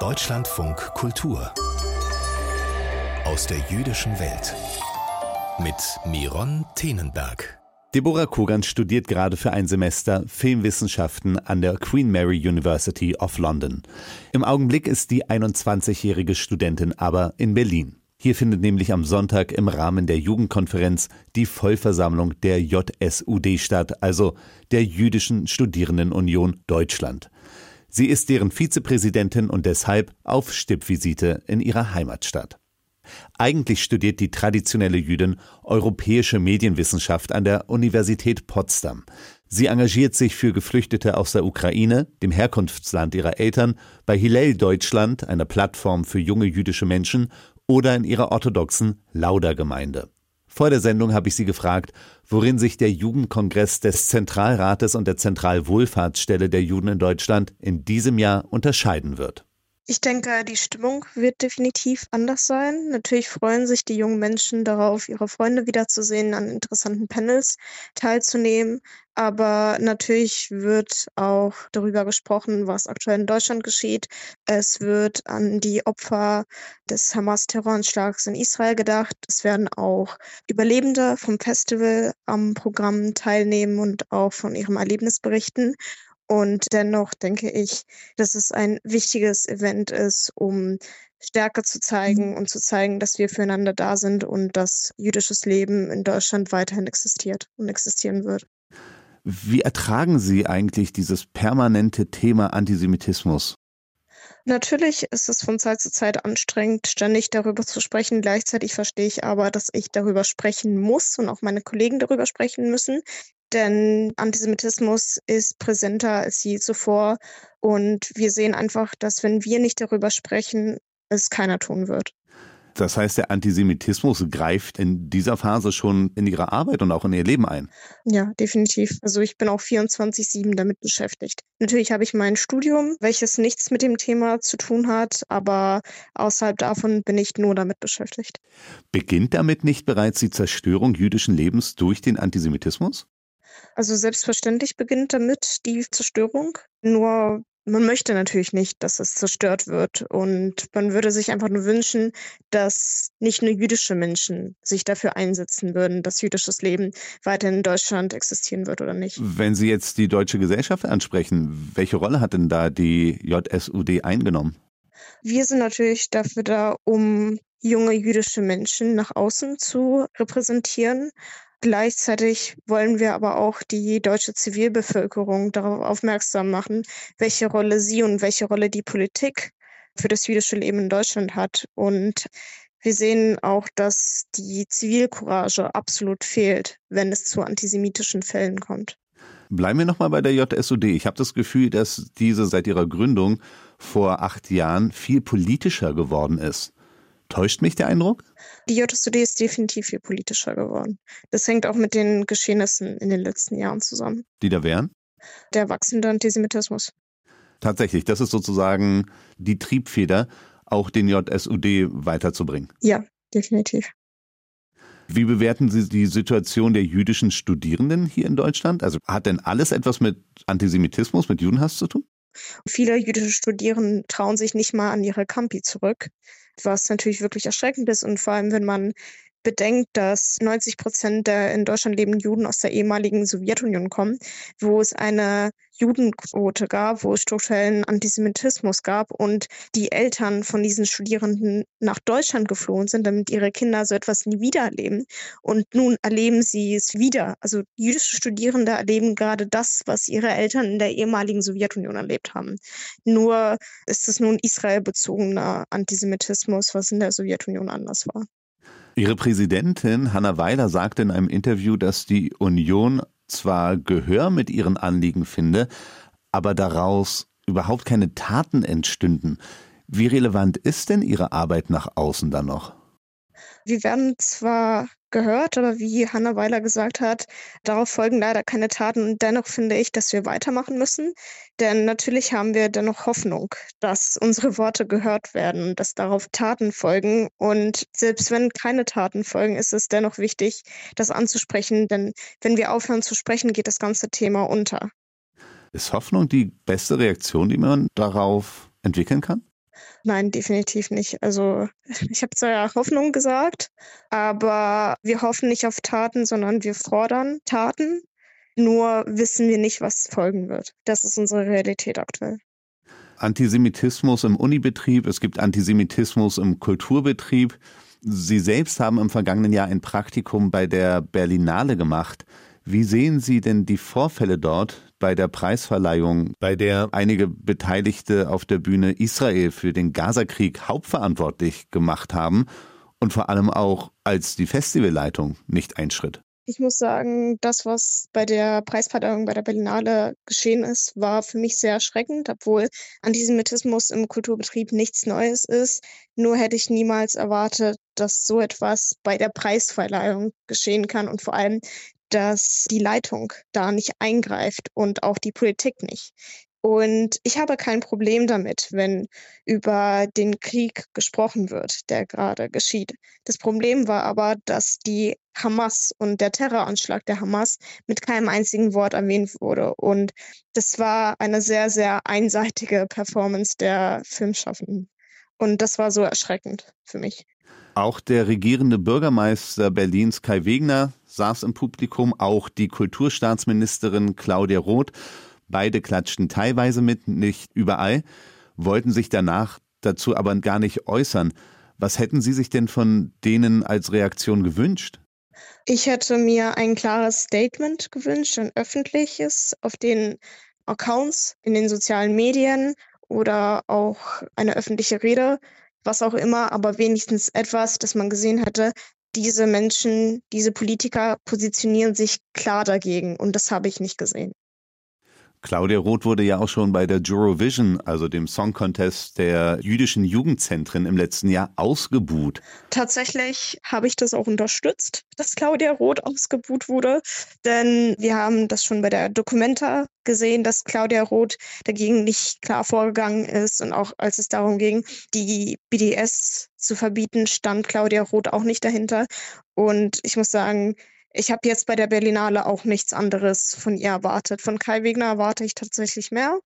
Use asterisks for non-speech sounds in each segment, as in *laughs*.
Deutschlandfunk Kultur aus der jüdischen Welt mit Miron Tenenberg. Deborah Kogan studiert gerade für ein Semester Filmwissenschaften an der Queen Mary University of London. Im Augenblick ist die 21-jährige Studentin aber in Berlin. Hier findet nämlich am Sonntag im Rahmen der Jugendkonferenz die Vollversammlung der JSUD statt, also der Jüdischen Studierendenunion Deutschland. Sie ist deren Vizepräsidentin und deshalb auf Stippvisite in ihrer Heimatstadt. Eigentlich studiert die traditionelle Jüdin europäische Medienwissenschaft an der Universität Potsdam. Sie engagiert sich für Geflüchtete aus der Ukraine, dem Herkunftsland ihrer Eltern, bei Hillel Deutschland, einer Plattform für junge jüdische Menschen, oder in ihrer orthodoxen Laudergemeinde. Vor der Sendung habe ich sie gefragt, worin sich der Jugendkongress des Zentralrates und der Zentralwohlfahrtsstelle der Juden in Deutschland in diesem Jahr unterscheiden wird. Ich denke, die Stimmung wird definitiv anders sein. Natürlich freuen sich die jungen Menschen darauf, ihre Freunde wiederzusehen, an interessanten Panels teilzunehmen. Aber natürlich wird auch darüber gesprochen, was aktuell in Deutschland geschieht. Es wird an die Opfer des Hamas-Terroranschlags in Israel gedacht. Es werden auch Überlebende vom Festival am Programm teilnehmen und auch von ihrem Erlebnis berichten. Und dennoch denke ich, dass es ein wichtiges Event ist, um Stärke zu zeigen mhm. und zu zeigen, dass wir füreinander da sind und dass jüdisches Leben in Deutschland weiterhin existiert und existieren wird. Wie ertragen Sie eigentlich dieses permanente Thema Antisemitismus? Natürlich ist es von Zeit zu Zeit anstrengend, ständig darüber zu sprechen. Gleichzeitig verstehe ich aber, dass ich darüber sprechen muss und auch meine Kollegen darüber sprechen müssen. Denn Antisemitismus ist präsenter als je zuvor. Und wir sehen einfach, dass wenn wir nicht darüber sprechen, es keiner tun wird. Das heißt, der Antisemitismus greift in dieser Phase schon in Ihre Arbeit und auch in Ihr Leben ein. Ja, definitiv. Also ich bin auch 24-7 damit beschäftigt. Natürlich habe ich mein Studium, welches nichts mit dem Thema zu tun hat, aber außerhalb davon bin ich nur damit beschäftigt. Beginnt damit nicht bereits die Zerstörung jüdischen Lebens durch den Antisemitismus? Also selbstverständlich beginnt damit die Zerstörung. Nur man möchte natürlich nicht, dass es zerstört wird. Und man würde sich einfach nur wünschen, dass nicht nur jüdische Menschen sich dafür einsetzen würden, dass jüdisches Leben weiter in Deutschland existieren wird oder nicht. Wenn Sie jetzt die deutsche Gesellschaft ansprechen, welche Rolle hat denn da die JSUD eingenommen? Wir sind natürlich dafür da, um junge jüdische Menschen nach außen zu repräsentieren, Gleichzeitig wollen wir aber auch die deutsche Zivilbevölkerung darauf aufmerksam machen, welche Rolle sie und welche Rolle die Politik für das jüdische Leben in Deutschland hat. Und wir sehen auch, dass die Zivilcourage absolut fehlt, wenn es zu antisemitischen Fällen kommt. Bleiben wir nochmal bei der JSUD. Ich habe das Gefühl, dass diese seit ihrer Gründung vor acht Jahren viel politischer geworden ist. Täuscht mich der Eindruck? Die JSUD ist definitiv viel politischer geworden. Das hängt auch mit den Geschehnissen in den letzten Jahren zusammen. Die da wären? Der wachsende Antisemitismus. Tatsächlich, das ist sozusagen die Triebfeder, auch den JSUD weiterzubringen. Ja, definitiv. Wie bewerten Sie die Situation der jüdischen Studierenden hier in Deutschland? Also hat denn alles etwas mit Antisemitismus, mit Judenhass zu tun? Viele jüdische Studierende trauen sich nicht mal an ihre Campi zurück was natürlich wirklich erschreckend ist. Und vor allem, wenn man bedenkt, dass 90 Prozent der in Deutschland lebenden Juden aus der ehemaligen Sowjetunion kommen, wo es eine Judenquote gab, wo es strukturellen Antisemitismus gab und die Eltern von diesen Studierenden nach Deutschland geflohen sind, damit ihre Kinder so etwas nie wieder erleben. Und nun erleben sie es wieder. Also jüdische Studierende erleben gerade das, was ihre Eltern in der ehemaligen Sowjetunion erlebt haben. Nur ist es nun israelbezogener Antisemitismus, was in der Sowjetunion anders war. Ihre Präsidentin Hanna Weiler sagte in einem Interview, dass die Union zwar Gehör mit ihren Anliegen finde, aber daraus überhaupt keine Taten entstünden. Wie relevant ist denn Ihre Arbeit nach außen dann noch? Wir werden zwar gehört, aber wie Hanna Weiler gesagt hat, darauf folgen leider keine Taten. Und dennoch finde ich, dass wir weitermachen müssen. Denn natürlich haben wir dennoch Hoffnung, dass unsere Worte gehört werden, dass darauf Taten folgen. Und selbst wenn keine Taten folgen, ist es dennoch wichtig, das anzusprechen. Denn wenn wir aufhören zu sprechen, geht das ganze Thema unter. Ist Hoffnung die beste Reaktion, die man darauf entwickeln kann? Nein, definitiv nicht. Also *laughs* ich habe zwar ja Hoffnung gesagt, aber wir hoffen nicht auf Taten, sondern wir fordern Taten. Nur wissen wir nicht, was folgen wird. Das ist unsere Realität aktuell. Antisemitismus im Unibetrieb, es gibt Antisemitismus im Kulturbetrieb. Sie selbst haben im vergangenen Jahr ein Praktikum bei der Berlinale gemacht. Wie sehen Sie denn die Vorfälle dort bei der Preisverleihung, bei der einige Beteiligte auf der Bühne Israel für den Gazakrieg hauptverantwortlich gemacht haben und vor allem auch als die Festivalleitung nicht einschritt? Ich muss sagen, das, was bei der Preisverleihung bei der Berlinale geschehen ist, war für mich sehr erschreckend, obwohl Antisemitismus im Kulturbetrieb nichts Neues ist. Nur hätte ich niemals erwartet, dass so etwas bei der Preisverleihung geschehen kann und vor allem, dass die Leitung da nicht eingreift und auch die Politik nicht. Und ich habe kein Problem damit, wenn über den Krieg gesprochen wird, der gerade geschieht. Das Problem war aber, dass die Hamas und der Terroranschlag der Hamas mit keinem einzigen Wort erwähnt wurde. Und das war eine sehr, sehr einseitige Performance der Filmschaffenden. Und das war so erschreckend für mich. Auch der regierende Bürgermeister Berlins Kai Wegner saß im Publikum, auch die Kulturstaatsministerin Claudia Roth. Beide klatschten teilweise mit, nicht überall, wollten sich danach dazu aber gar nicht äußern. Was hätten Sie sich denn von denen als Reaktion gewünscht? Ich hätte mir ein klares Statement gewünscht, ein öffentliches, auf den Accounts in den sozialen Medien oder auch eine öffentliche Rede, was auch immer, aber wenigstens etwas, dass man gesehen hätte, diese Menschen, diese Politiker positionieren sich klar dagegen und das habe ich nicht gesehen. Claudia Roth wurde ja auch schon bei der Eurovision, also dem Song Contest der jüdischen Jugendzentren im letzten Jahr ausgebuht. Tatsächlich habe ich das auch unterstützt, dass Claudia Roth ausgebuht wurde, denn wir haben das schon bei der Documenta gesehen, dass Claudia Roth dagegen nicht klar vorgegangen ist und auch als es darum ging, die BDS zu verbieten, stand Claudia Roth auch nicht dahinter und ich muss sagen, ich habe jetzt bei der Berlinale auch nichts anderes von ihr erwartet. Von Kai Wegner erwarte ich tatsächlich mehr.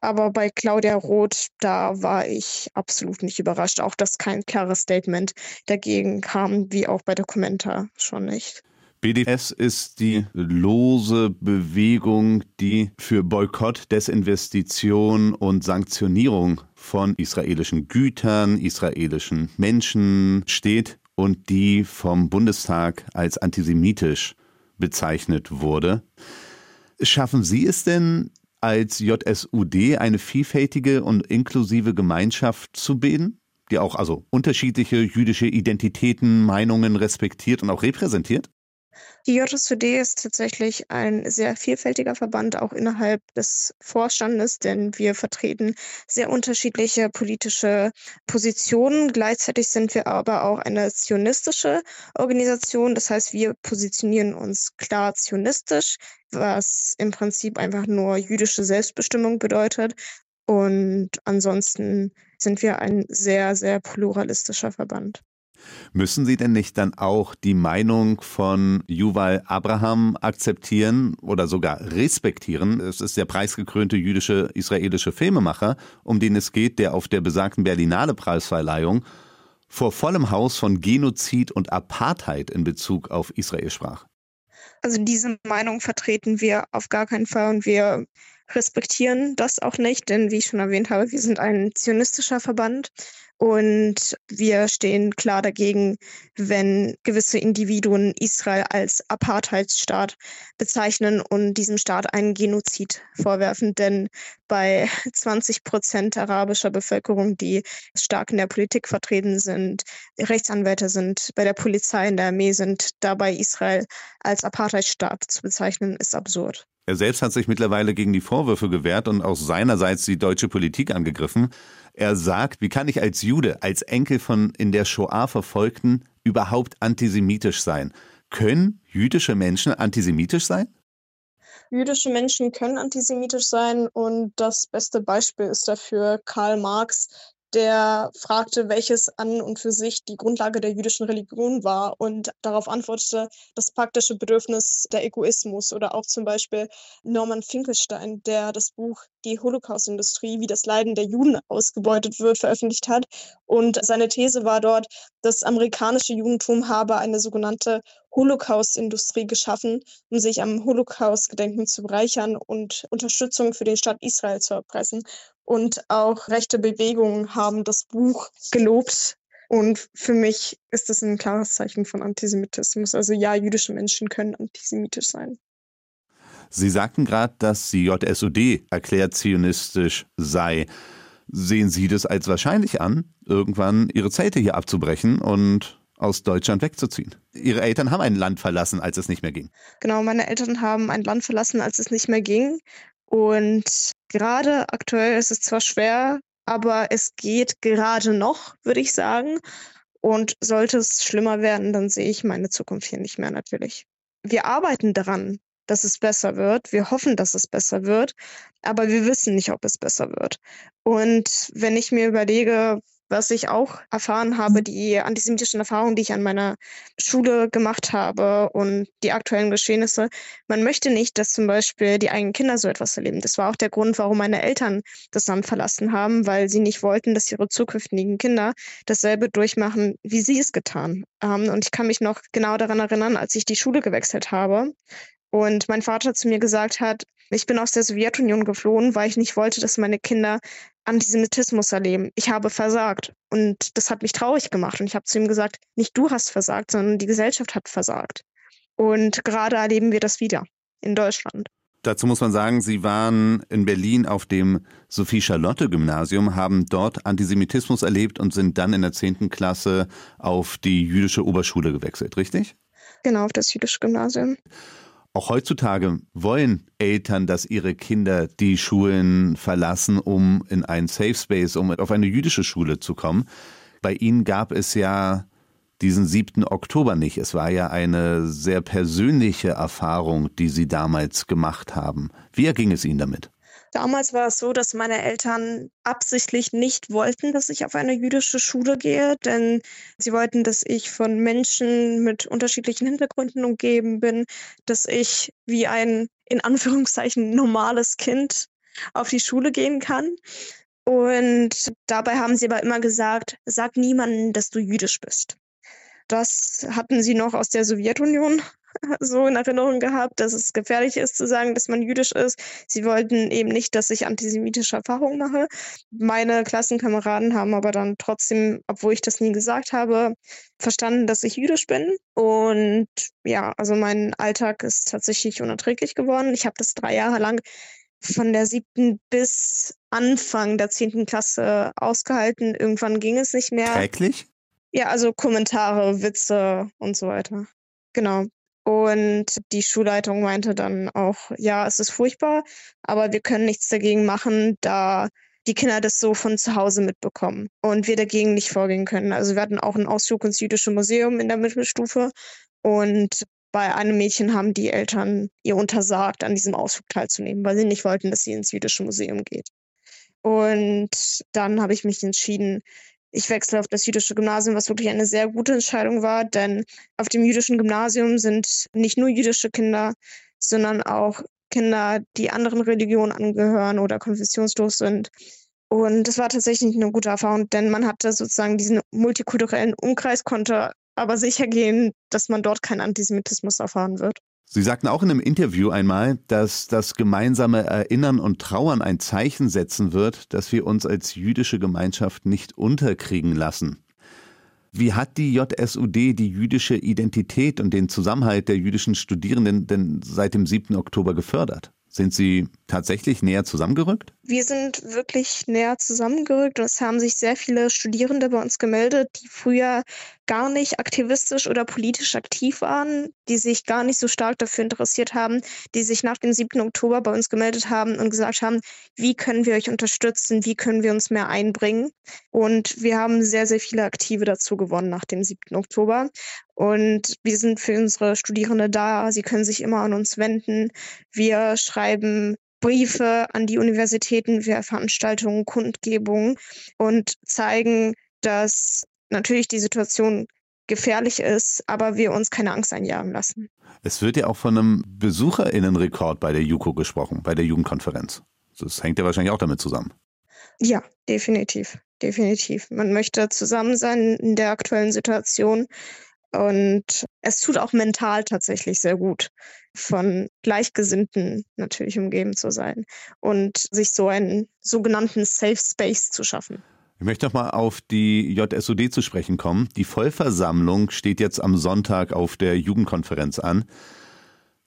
Aber bei Claudia Roth, da war ich absolut nicht überrascht. Auch dass kein klares Statement dagegen kam, wie auch bei Documenta schon nicht. BDS ist die lose Bewegung, die für Boykott, Desinvestition und Sanktionierung von israelischen Gütern, israelischen Menschen steht und die vom Bundestag als antisemitisch bezeichnet wurde. Schaffen Sie es denn als JSUD eine vielfältige und inklusive Gemeinschaft zu bilden, die auch also unterschiedliche jüdische Identitäten, Meinungen respektiert und auch repräsentiert? Die JSVD ist tatsächlich ein sehr vielfältiger Verband, auch innerhalb des Vorstandes, denn wir vertreten sehr unterschiedliche politische Positionen. Gleichzeitig sind wir aber auch eine zionistische Organisation. Das heißt, wir positionieren uns klar zionistisch, was im Prinzip einfach nur jüdische Selbstbestimmung bedeutet. Und ansonsten sind wir ein sehr, sehr pluralistischer Verband. Müssen Sie denn nicht dann auch die Meinung von Yuval Abraham akzeptieren oder sogar respektieren? Es ist der preisgekrönte jüdische israelische Filmemacher, um den es geht, der auf der besagten Berlinale Preisverleihung vor vollem Haus von Genozid und Apartheid in Bezug auf Israel sprach. Also diese Meinung vertreten wir auf gar keinen Fall und wir respektieren das auch nicht, denn wie ich schon erwähnt habe, wir sind ein zionistischer Verband und wir stehen klar dagegen, wenn gewisse Individuen Israel als Apartheidsstaat bezeichnen und diesem Staat einen Genozid vorwerfen. Denn bei *laughs* 20 Prozent arabischer Bevölkerung, die stark in der Politik vertreten sind, Rechtsanwälte sind, bei der Polizei, in der Armee sind, dabei Israel als Apartheidsstaat zu bezeichnen, ist absurd. Er selbst hat sich mittlerweile gegen die Vorwürfe gewehrt und auch seinerseits die deutsche Politik angegriffen. Er sagt, wie kann ich als Jude, als Enkel von in der Shoah Verfolgten überhaupt antisemitisch sein? Können jüdische Menschen antisemitisch sein? Jüdische Menschen können antisemitisch sein und das beste Beispiel ist dafür Karl Marx, der fragte, welches an und für sich die Grundlage der jüdischen Religion war und darauf antwortete das praktische Bedürfnis der Egoismus oder auch zum Beispiel Norman Finkelstein, der das Buch die Holocaust-Industrie, wie das Leiden der Juden ausgebeutet wird, veröffentlicht hat. Und seine These war dort, das amerikanische Judentum habe eine sogenannte Holocaust-Industrie geschaffen, um sich am Holocaust-Gedenken zu bereichern und Unterstützung für den Staat Israel zu erpressen. Und auch rechte Bewegungen haben das Buch gelobt. Und für mich ist das ein klares Zeichen von Antisemitismus. Also ja, jüdische Menschen können antisemitisch sein. Sie sagten gerade, dass die JSUD erklärt zionistisch sei. Sehen Sie das als wahrscheinlich an, irgendwann Ihre Zelte hier abzubrechen und aus Deutschland wegzuziehen. Ihre Eltern haben ein Land verlassen, als es nicht mehr ging. Genau, meine Eltern haben ein Land verlassen, als es nicht mehr ging. Und gerade aktuell ist es zwar schwer, aber es geht gerade noch, würde ich sagen. Und sollte es schlimmer werden, dann sehe ich meine Zukunft hier nicht mehr natürlich. Wir arbeiten daran, dass es besser wird. Wir hoffen, dass es besser wird, aber wir wissen nicht, ob es besser wird. Und wenn ich mir überlege, was ich auch erfahren habe, die antisemitischen Erfahrungen, die ich an meiner Schule gemacht habe und die aktuellen Geschehnisse. Man möchte nicht, dass zum Beispiel die eigenen Kinder so etwas erleben. Das war auch der Grund, warum meine Eltern das Land verlassen haben, weil sie nicht wollten, dass ihre zukünftigen Kinder dasselbe durchmachen, wie sie es getan haben. Und ich kann mich noch genau daran erinnern, als ich die Schule gewechselt habe und mein Vater zu mir gesagt hat, ich bin aus der Sowjetunion geflohen, weil ich nicht wollte, dass meine Kinder Antisemitismus erleben. Ich habe versagt. Und das hat mich traurig gemacht. Und ich habe zu ihm gesagt, nicht du hast versagt, sondern die Gesellschaft hat versagt. Und gerade erleben wir das wieder in Deutschland. Dazu muss man sagen, Sie waren in Berlin auf dem Sophie-Charlotte-Gymnasium, haben dort Antisemitismus erlebt und sind dann in der 10. Klasse auf die jüdische Oberschule gewechselt, richtig? Genau, auf das jüdische Gymnasium. Auch heutzutage wollen Eltern, dass ihre Kinder die Schulen verlassen, um in einen Safe Space, um auf eine jüdische Schule zu kommen. Bei Ihnen gab es ja diesen 7. Oktober nicht. Es war ja eine sehr persönliche Erfahrung, die Sie damals gemacht haben. Wie erging es Ihnen damit? Damals war es so, dass meine Eltern absichtlich nicht wollten, dass ich auf eine jüdische Schule gehe, denn sie wollten, dass ich von Menschen mit unterschiedlichen Hintergründen umgeben bin, dass ich wie ein in Anführungszeichen normales Kind auf die Schule gehen kann. Und dabei haben sie aber immer gesagt, sag niemandem, dass du jüdisch bist. Das hatten sie noch aus der Sowjetunion so in Erinnerung gehabt, dass es gefährlich ist zu sagen, dass man jüdisch ist. Sie wollten eben nicht, dass ich antisemitische Erfahrungen mache. Meine Klassenkameraden haben aber dann trotzdem, obwohl ich das nie gesagt habe, verstanden, dass ich jüdisch bin. Und ja, also mein Alltag ist tatsächlich unerträglich geworden. Ich habe das drei Jahre lang von der siebten bis Anfang der zehnten Klasse ausgehalten. Irgendwann ging es nicht mehr. Täglich? Ja, also Kommentare, Witze und so weiter. Genau. Und die Schulleitung meinte dann auch, ja, es ist furchtbar, aber wir können nichts dagegen machen, da die Kinder das so von zu Hause mitbekommen und wir dagegen nicht vorgehen können. Also wir hatten auch einen Ausflug ins jüdische Museum in der Mittelstufe und bei einem Mädchen haben die Eltern ihr untersagt, an diesem Ausflug teilzunehmen, weil sie nicht wollten, dass sie ins jüdische Museum geht. Und dann habe ich mich entschieden, ich wechsle auf das jüdische Gymnasium, was wirklich eine sehr gute Entscheidung war, denn auf dem jüdischen Gymnasium sind nicht nur jüdische Kinder, sondern auch Kinder, die anderen Religionen angehören oder konfessionslos sind. Und das war tatsächlich eine gute Erfahrung, denn man hatte sozusagen diesen multikulturellen Umkreis, konnte aber sicher gehen, dass man dort keinen Antisemitismus erfahren wird. Sie sagten auch in einem Interview einmal, dass das gemeinsame Erinnern und Trauern ein Zeichen setzen wird, dass wir uns als jüdische Gemeinschaft nicht unterkriegen lassen. Wie hat die JSUD die jüdische Identität und den Zusammenhalt der jüdischen Studierenden denn seit dem 7. Oktober gefördert? Sind Sie tatsächlich näher zusammengerückt? Wir sind wirklich näher zusammengerückt und es haben sich sehr viele Studierende bei uns gemeldet, die früher gar nicht aktivistisch oder politisch aktiv waren, die sich gar nicht so stark dafür interessiert haben, die sich nach dem 7. Oktober bei uns gemeldet haben und gesagt haben, wie können wir euch unterstützen, wie können wir uns mehr einbringen. Und wir haben sehr, sehr viele Aktive dazu gewonnen nach dem 7. Oktober. Und wir sind für unsere Studierende da. Sie können sich immer an uns wenden. Wir schreiben Briefe an die Universitäten, wir Veranstaltungen, Kundgebungen und zeigen, dass natürlich die Situation gefährlich ist, aber wir uns keine Angst einjagen lassen. Es wird ja auch von einem Besucherinnenrekord bei der JUKO gesprochen, bei der Jugendkonferenz. Das hängt ja wahrscheinlich auch damit zusammen. Ja, definitiv. Definitiv. Man möchte zusammen sein in der aktuellen Situation. Und es tut auch mental tatsächlich sehr gut, von Gleichgesinnten natürlich umgeben zu sein und sich so einen sogenannten Safe Space zu schaffen. Ich möchte noch mal auf die JSOD zu sprechen kommen. Die Vollversammlung steht jetzt am Sonntag auf der Jugendkonferenz an.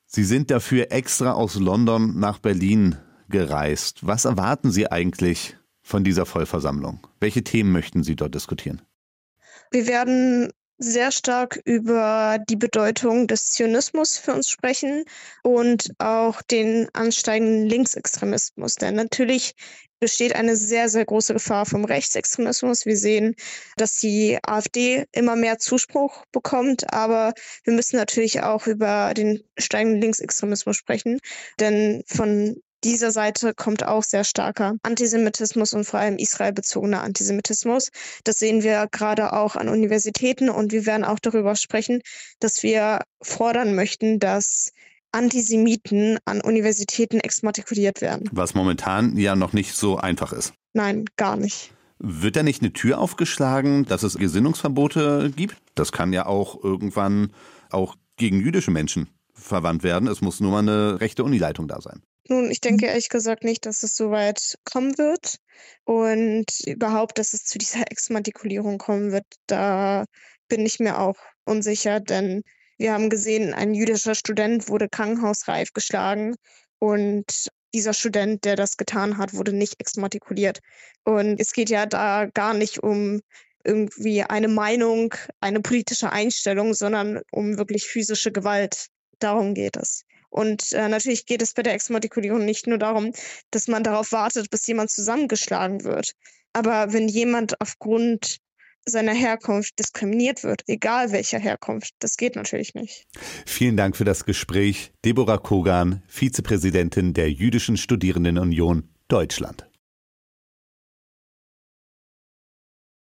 Sie sind dafür extra aus London nach Berlin gereist. Was erwarten Sie eigentlich von dieser Vollversammlung? Welche Themen möchten Sie dort diskutieren? Wir werden sehr stark über die Bedeutung des Zionismus für uns sprechen und auch den ansteigenden Linksextremismus. Denn natürlich besteht eine sehr, sehr große Gefahr vom Rechtsextremismus. Wir sehen, dass die AfD immer mehr Zuspruch bekommt, aber wir müssen natürlich auch über den steigenden Linksextremismus sprechen, denn von dieser Seite kommt auch sehr starker Antisemitismus und vor allem israelbezogener Antisemitismus. Das sehen wir gerade auch an Universitäten und wir werden auch darüber sprechen, dass wir fordern möchten, dass Antisemiten an Universitäten exmatrikuliert werden. Was momentan ja noch nicht so einfach ist. Nein, gar nicht. Wird da nicht eine Tür aufgeschlagen, dass es Gesinnungsverbote gibt? Das kann ja auch irgendwann auch gegen jüdische Menschen verwandt werden. Es muss nur mal eine rechte Unileitung da sein. Nun, ich denke ehrlich gesagt nicht, dass es so weit kommen wird und überhaupt, dass es zu dieser *laughs* Exmatrikulierung kommen wird, da bin ich mir auch unsicher, denn wir haben gesehen, ein jüdischer Student wurde krankenhausreif geschlagen und dieser Student, der das getan hat, wurde nicht exmatrikuliert. Und es geht ja da gar nicht um irgendwie eine Meinung, eine politische Einstellung, sondern um wirklich physische Gewalt. Darum geht es. Und äh, natürlich geht es bei der Exmatrikulierung nicht nur darum, dass man darauf wartet, bis jemand zusammengeschlagen wird. Aber wenn jemand aufgrund seiner Herkunft diskriminiert wird, egal welcher Herkunft, das geht natürlich nicht. Vielen Dank für das Gespräch. Deborah Kogan, Vizepräsidentin der Jüdischen Studierendenunion Deutschland.